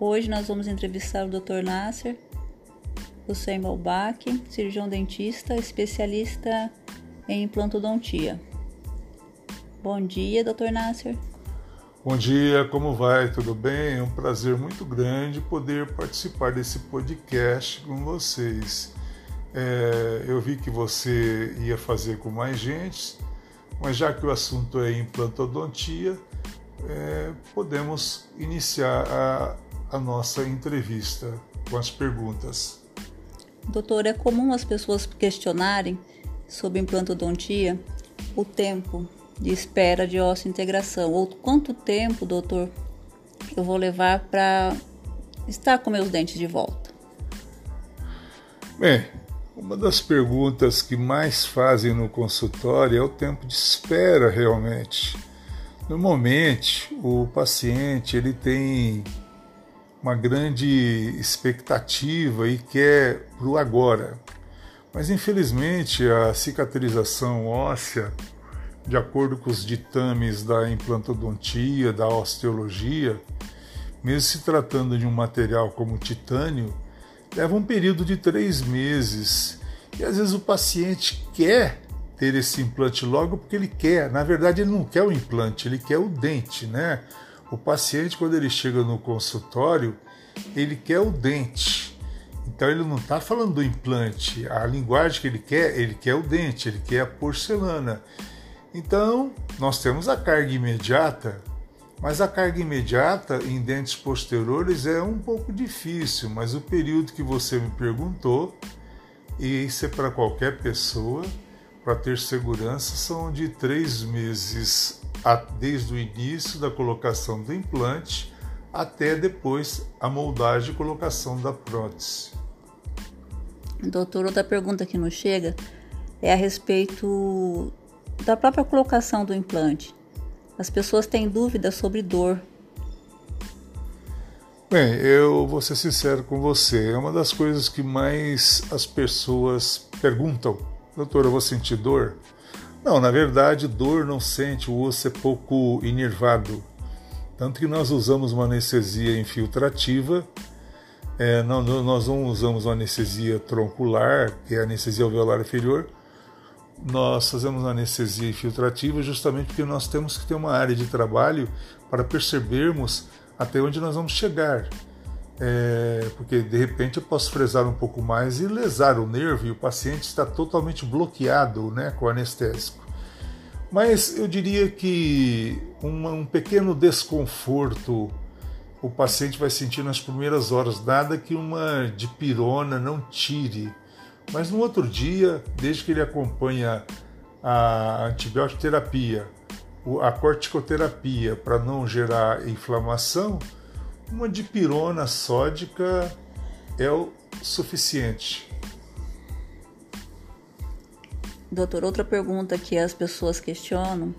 Hoje nós vamos entrevistar o Dr. Nasser Hussein Balbach, cirurgião dentista, especialista em implantodontia. Bom dia, Dr. Nasser. Bom dia, como vai? Tudo bem? É um prazer muito grande poder participar desse podcast com vocês. É, eu vi que você ia fazer com mais gente, mas já que o assunto é implantodontia, é, podemos iniciar a, a nossa entrevista com as perguntas. Doutor, é comum as pessoas questionarem sobre implantodontia o tempo de espera de integração ou quanto tempo, doutor, eu vou levar para estar com meus dentes de volta. Bem, uma das perguntas que mais fazem no consultório é o tempo de espera realmente. Normalmente, o paciente ele tem uma grande expectativa e quer para o agora. Mas infelizmente a cicatrização óssea, de acordo com os ditames da implantodontia, da osteologia, mesmo se tratando de um material como o titânio, leva um período de três meses. E às vezes o paciente quer ter esse implante logo porque ele quer. Na verdade, ele não quer o implante, ele quer o dente, né? O paciente, quando ele chega no consultório, ele quer o dente. Então ele não está falando do implante. A linguagem que ele quer, ele quer o dente, ele quer a porcelana. Então, nós temos a carga imediata, mas a carga imediata em dentes posteriores é um pouco difícil, mas o período que você me perguntou, e isso é para qualquer pessoa, para ter segurança, são de três meses desde o início da colocação do implante até depois a moldagem e colocação da prótese. Doutor, outra pergunta que nos chega é a respeito da própria colocação do implante. As pessoas têm dúvidas sobre dor. Bem, eu vou ser sincero com você, é uma das coisas que mais as pessoas perguntam: Doutor, eu vou sentir dor? Não, na verdade, dor não sente, o osso é pouco inervado. Tanto que nós usamos uma anestesia infiltrativa, é, não, nós não usamos uma anestesia troncular, que é a anestesia alveolar inferior, nós fazemos anestesia infiltrativa justamente porque nós temos que ter uma área de trabalho para percebermos até onde nós vamos chegar. É, porque de repente eu posso fresar um pouco mais e lesar o nervo e o paciente está totalmente bloqueado né, com o anestésico. Mas eu diria que uma, um pequeno desconforto o paciente vai sentir nas primeiras horas, nada que uma dipirona não tire. Mas no outro dia, desde que ele acompanha a antibiótico terapia, a corticoterapia para não gerar inflamação, uma dipirona sódica é o suficiente. Doutor, outra pergunta que as pessoas questionam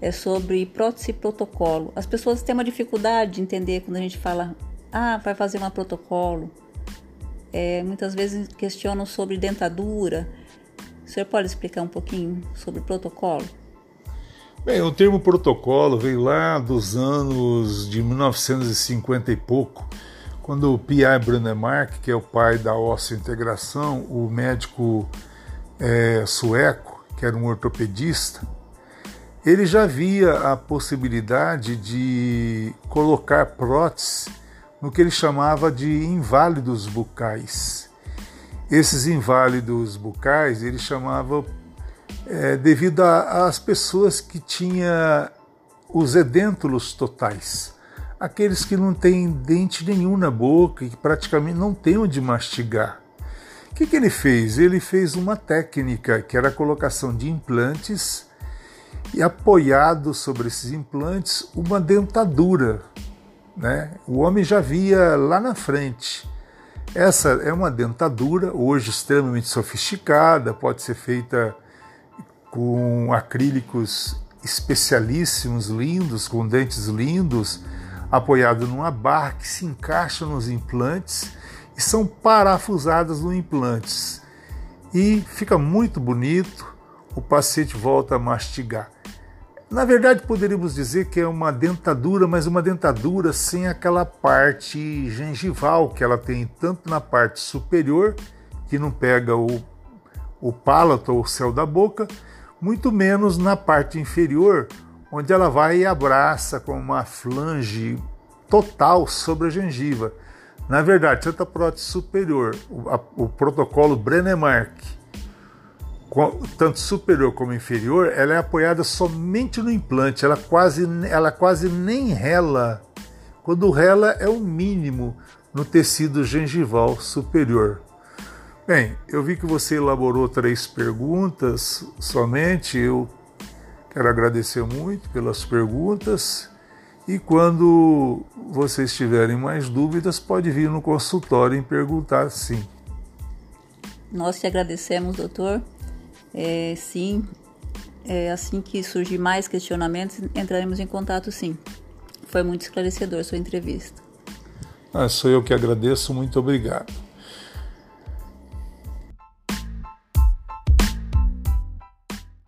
é sobre prótese e protocolo. As pessoas têm uma dificuldade de entender quando a gente fala, ah, vai fazer um protocolo. É, muitas vezes questionam sobre dentadura. O senhor pode explicar um pouquinho sobre protocolo? Bem, o termo protocolo veio lá dos anos de 1950 e pouco, quando o P.I. Brandemark, que é o pai da integração, o médico é, sueco, que era um ortopedista, ele já via a possibilidade de colocar prótese no que ele chamava de inválidos bucais. Esses inválidos bucais ele chamava é, devido às pessoas que tinham os edêntulos totais, aqueles que não têm dente nenhum na boca e que praticamente não têm onde mastigar. O que, que ele fez? Ele fez uma técnica que era a colocação de implantes e apoiado sobre esses implantes uma dentadura. Né? O homem já via lá na frente. Essa é uma dentadura, hoje extremamente sofisticada, pode ser feita com acrílicos especialíssimos, lindos, com dentes lindos, apoiado numa barra que se encaixa nos implantes e são parafusadas no implantes. E fica muito bonito, o paciente volta a mastigar. Na verdade, poderíamos dizer que é uma dentadura, mas uma dentadura sem aquela parte gengival que ela tem tanto na parte superior, que não pega o, o palato ou o céu da boca, muito menos na parte inferior, onde ela vai e abraça com uma flange total sobre a gengiva. Na verdade, tanto a prótese superior, o, a, o protocolo Brennemark, tanto superior como inferior, ela é apoiada somente no implante, ela quase, ela quase nem rela. Quando rela é o mínimo no tecido gengival superior. Bem, eu vi que você elaborou três perguntas somente. Eu quero agradecer muito pelas perguntas. E quando vocês tiverem mais dúvidas, pode vir no consultório e perguntar sim. Nós te agradecemos, doutor. É, sim, é, assim que surgir mais questionamentos, entraremos em contato sim. Foi muito esclarecedor sua entrevista. Ah, sou eu que agradeço, muito obrigado.